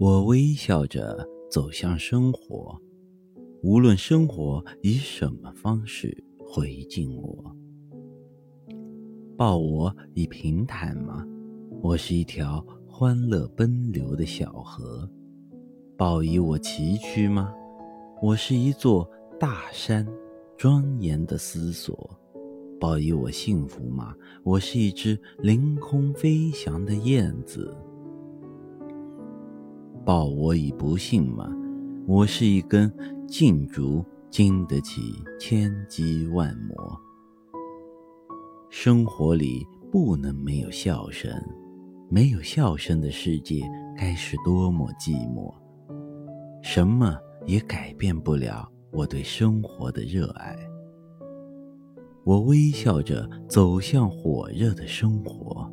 我微笑着走向生活，无论生活以什么方式回敬我。抱我以平坦吗？我是一条欢乐奔流的小河。抱以我崎岖吗？我是一座大山，庄严的思索。抱以我幸福吗？我是一只凌空飞翔的燕子。报我以不幸吗？我是一根劲竹，经得起千击万磨。生活里不能没有笑声，没有笑声的世界该是多么寂寞。什么也改变不了我对生活的热爱。我微笑着走向火热的生活。